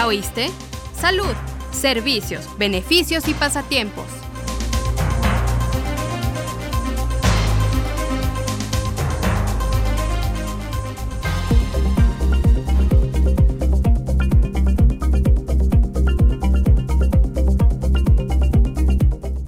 ¿Ya oíste? Salud, servicios, beneficios y pasatiempos.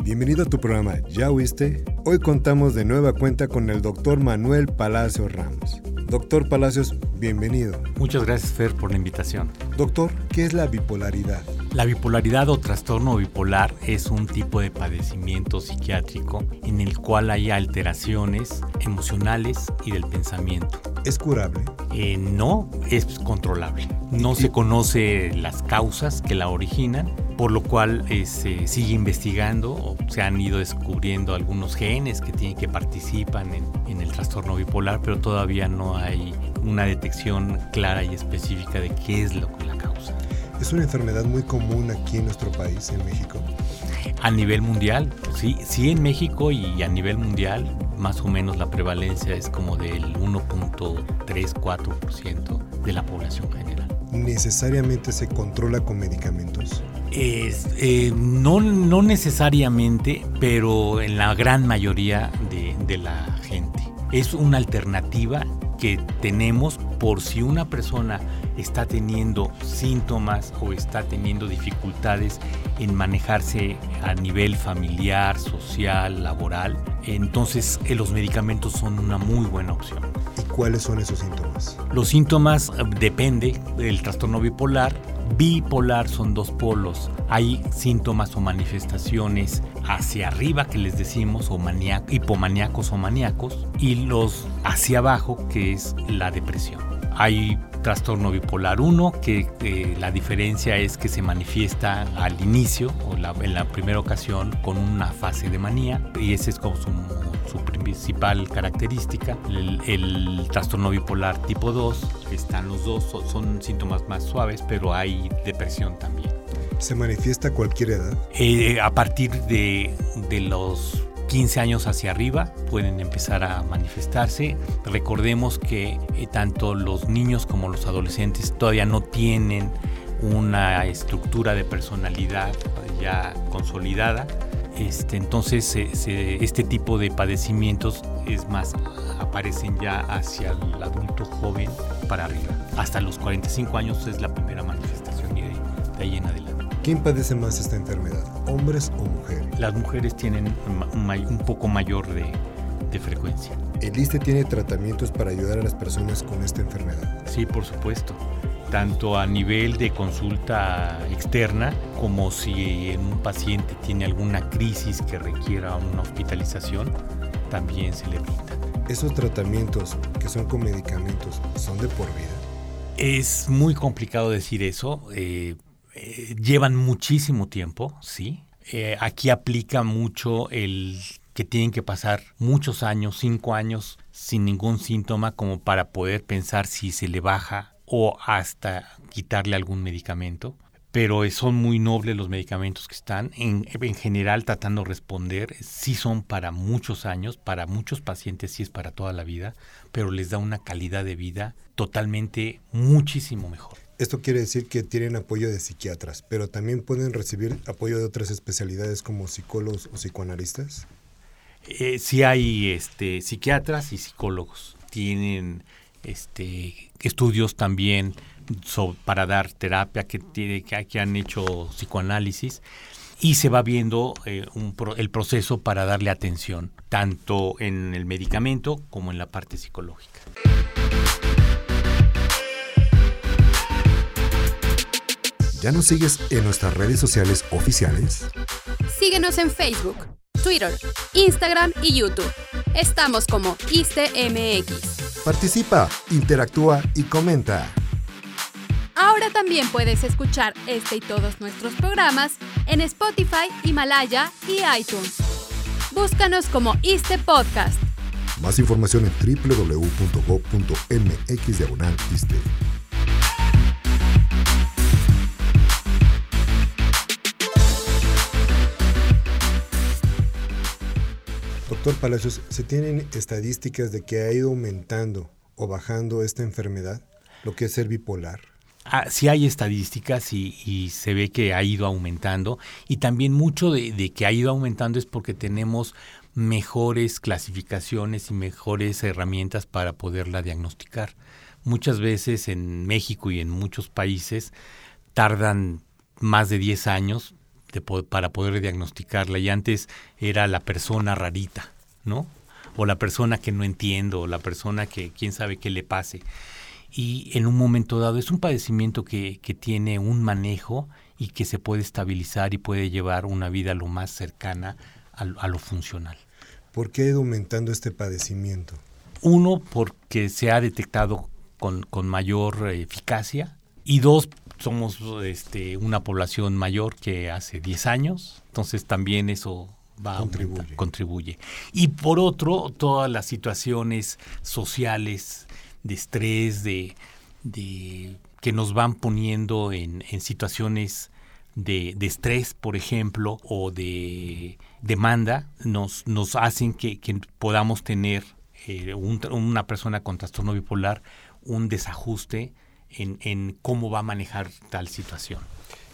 Bienvenido a tu programa ¿Ya oíste? Hoy contamos de nueva cuenta con el doctor Manuel Palacio Ramos. Doctor Palacios, bienvenido. Muchas gracias, Fer, por la invitación. Doctor, ¿qué es la bipolaridad? La bipolaridad o trastorno bipolar es un tipo de padecimiento psiquiátrico en el cual hay alteraciones emocionales y del pensamiento. ¿Es curable? Eh, no es controlable. No se conoce las causas que la originan, por lo cual eh, se sigue investigando o se han ido descubriendo algunos genes que, tienen, que participan en, en el trastorno bipolar, pero todavía no hay una detección clara y específica de qué es lo que la causa. ¿Es una enfermedad muy común aquí en nuestro país, en México? A nivel mundial, sí, sí en México y a nivel mundial, más o menos la prevalencia es como del 1.3-4% de la población general. ¿Necesariamente se controla con medicamentos? Es, eh, no, no necesariamente, pero en la gran mayoría de, de la gente. Es una alternativa que tenemos por si una persona está teniendo síntomas o está teniendo dificultades en manejarse a nivel familiar, social, laboral, entonces eh, los medicamentos son una muy buena opción. ¿Y cuáles son esos síntomas? Los síntomas eh, depende del trastorno bipolar. Bipolar son dos polos. Hay síntomas o manifestaciones hacia arriba que les decimos, o hipomaníacos o maníacos, y los hacia abajo que es la depresión. Hay trastorno bipolar 1, que eh, la diferencia es que se manifiesta al inicio o en la primera ocasión con una fase de manía y esa es como su, su principal característica. El, el, trastorno bipolar tipo 2, están los dos, son, son síntomas más suaves, pero hay depresión también. ¿Se manifiesta a cualquier edad? Eh, a partir de, de los 15 años hacia arriba pueden empezar a manifestarse. Recordemos que eh, tanto los niños como los adolescentes todavía no tienen una estructura de personalidad ya consolidada. Este, entonces se, se, este tipo de padecimientos es más aparecen ya hacia el adulto joven para arriba. Hasta los 45 años es la primera manifestación y de, de ahí en adelante. ¿Quién padece más esta enfermedad, hombres o mujeres? Las mujeres tienen un poco mayor de, de frecuencia. ¿El ISTE tiene tratamientos para ayudar a las personas con esta enfermedad? Sí, por supuesto. Tanto a nivel de consulta externa como si un paciente tiene alguna crisis que requiera una hospitalización, también se le brinda. ¿Esos tratamientos que son con medicamentos son de por vida? Es muy complicado decir eso. Eh, eh, llevan muchísimo tiempo, sí. Eh, aquí aplica mucho el que tienen que pasar muchos años, cinco años, sin ningún síntoma como para poder pensar si se le baja o hasta quitarle algún medicamento. Pero son muy nobles los medicamentos que están, en, en general tratando de responder, sí son para muchos años, para muchos pacientes sí es para toda la vida, pero les da una calidad de vida totalmente muchísimo mejor. Esto quiere decir que tienen apoyo de psiquiatras, pero también pueden recibir apoyo de otras especialidades como psicólogos o psicoanalistas. Eh, sí hay este, psiquiatras y psicólogos. Tienen este, estudios también so, para dar terapia, que, tiene, que, que, han hecho psicoanálisis y se va viendo eh, un pro, el proceso para darle atención, tanto en el medicamento como en la parte psicológica. ¿Ya nos sigues en nuestras redes sociales oficiales? Síguenos en Facebook, Twitter, Instagram y YouTube. Estamos como ISTEMX. Participa, interactúa y comenta. Ahora también puedes escuchar este y todos nuestros programas en Spotify, Himalaya y iTunes. Búscanos como ISTE Podcast. Más información en www.go.mx Doctor Palacios, ¿se tienen estadísticas de que ha ido aumentando o bajando esta enfermedad, lo que es ser bipolar? ah, sí hay estadísticas y, se ve que ha ido aumentando y también mucho de, que ha ido aumentando es porque tenemos mejores clasificaciones y mejores herramientas para poderla diagnosticar. Muchas veces en México y en muchos países tardan más de 10 años para poder diagnosticarla y antes era la persona rarita, ¿no? O la persona que no entiendo, o la persona que quién sabe qué le pase. Y en un momento dado es un padecimiento que, que tiene un manejo y que se puede estabilizar y puede llevar una vida lo más cercana a, a lo funcional. ¿Por qué ha ido aumentando este padecimiento? Uno, porque se ha detectado con, con mayor eficacia y dos, somos este, una población mayor que hace 10 años, entonces también eso va contribuye. contribuye. Y por otro, todas las situaciones sociales de estrés, de, de que nos van poniendo en, en situaciones de, de, estrés, por ejemplo, o de demanda, nos, nos hacen que, que podamos tener eh, una persona con trastorno bipolar un desajuste en, cómo va a manejar tal situación.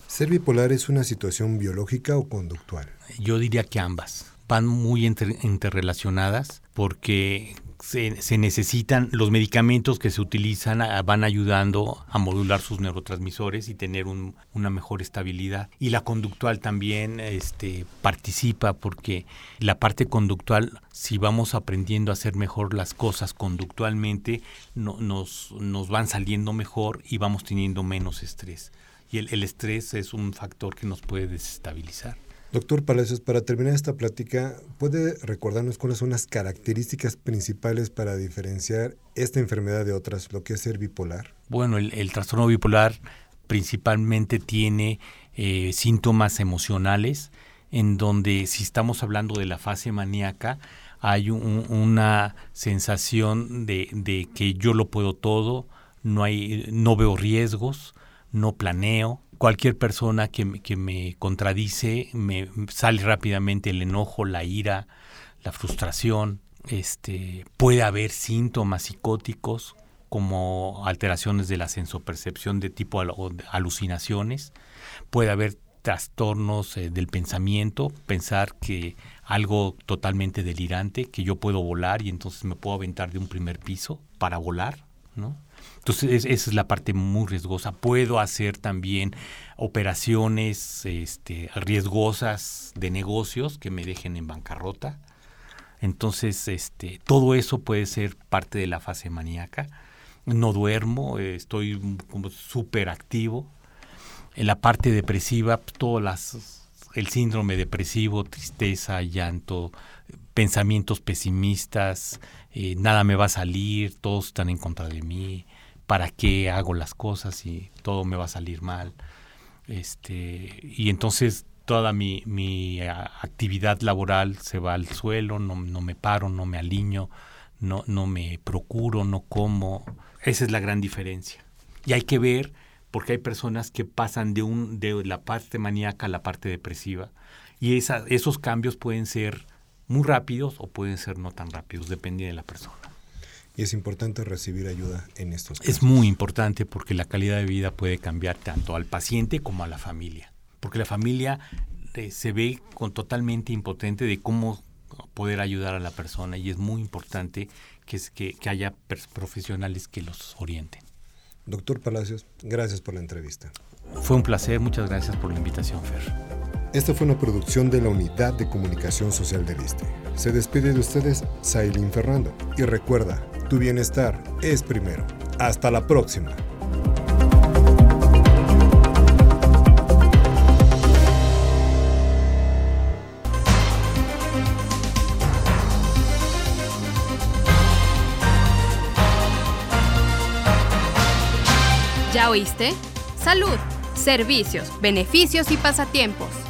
¿Ser bipolar es una situación biológica o conductual? Yo diría que ambas. Van muy interrelacionadas porque se, necesitan, los medicamentos que se utilizan van ayudando a modular sus neurotransmisores y tener una mejor estabilidad. Y la conductual también este, participa porque la parte conductual, si vamos aprendiendo a hacer mejor las cosas conductualmente, nos, nos van saliendo mejor y vamos teniendo menos estrés. Y el estrés es un factor que nos puede desestabilizar. Doctor Palacios, para terminar esta plática, ¿puede recordarnos cuáles son las características principales para diferenciar esta enfermedad de otras, lo que es ser bipolar? Bueno, el, trastorno bipolar principalmente tiene eh, síntomas emocionales, en donde si estamos hablando de la fase maníaca, hay una sensación de, de, que yo lo puedo todo, no, hay, no veo riesgos, no planeo, cualquier persona que, que, me contradice, me sale rápidamente el enojo, la ira, la frustración. Este, puede haber síntomas psicóticos como alteraciones de la sensopercepción de tipo alucinaciones. Puede haber trastornos eh, del pensamiento, pensar que algo totalmente delirante, que yo puedo volar y entonces me puedo aventar de un primer piso para volar, ¿no? Entonces, esa es la parte muy riesgosa. Puedo hacer también operaciones este, riesgosas de negocios que me dejen en bancarrota. Entonces, este, todo eso puede ser parte de la fase maníaca. No duermo, estoy como súper activo. En la parte depresiva, pues, todas las, el síndrome depresivo, tristeza, llanto, pensamientos pesimistas, eh, nada me va a salir, todos están en contra de mí, para qué hago las cosas y todo me va a salir mal. Este, y entonces toda mi, mi actividad laboral se va al suelo, no, no, me paro, no me aliño, no, no me procuro, no como. Esa es la gran diferencia. Y hay que ver, porque hay personas que pasan de, un, de la parte maníaca a la parte depresiva. Y esa, esos cambios pueden ser muy rápidos o pueden ser no tan rápidos, depende de la persona y es importante recibir ayuda en estos casos. Es muy importante porque la calidad de vida puede cambiar tanto al paciente como a la familia, porque la familia eh, se ve con totalmente impotente de cómo poder ayudar a la persona y es muy importante que, que, que haya profesionales que los orienten. Doctor Palacios, gracias por la entrevista. Fue un placer, muchas gracias por la invitación, Fer. Esta fue una producción de la Unidad de Comunicación Social del ISTE. Se despide de ustedes Sailin Fernando y recuerda, tu bienestar es primero. Hasta la próxima. ¿Ya oíste? Salud, servicios, beneficios y pasatiempos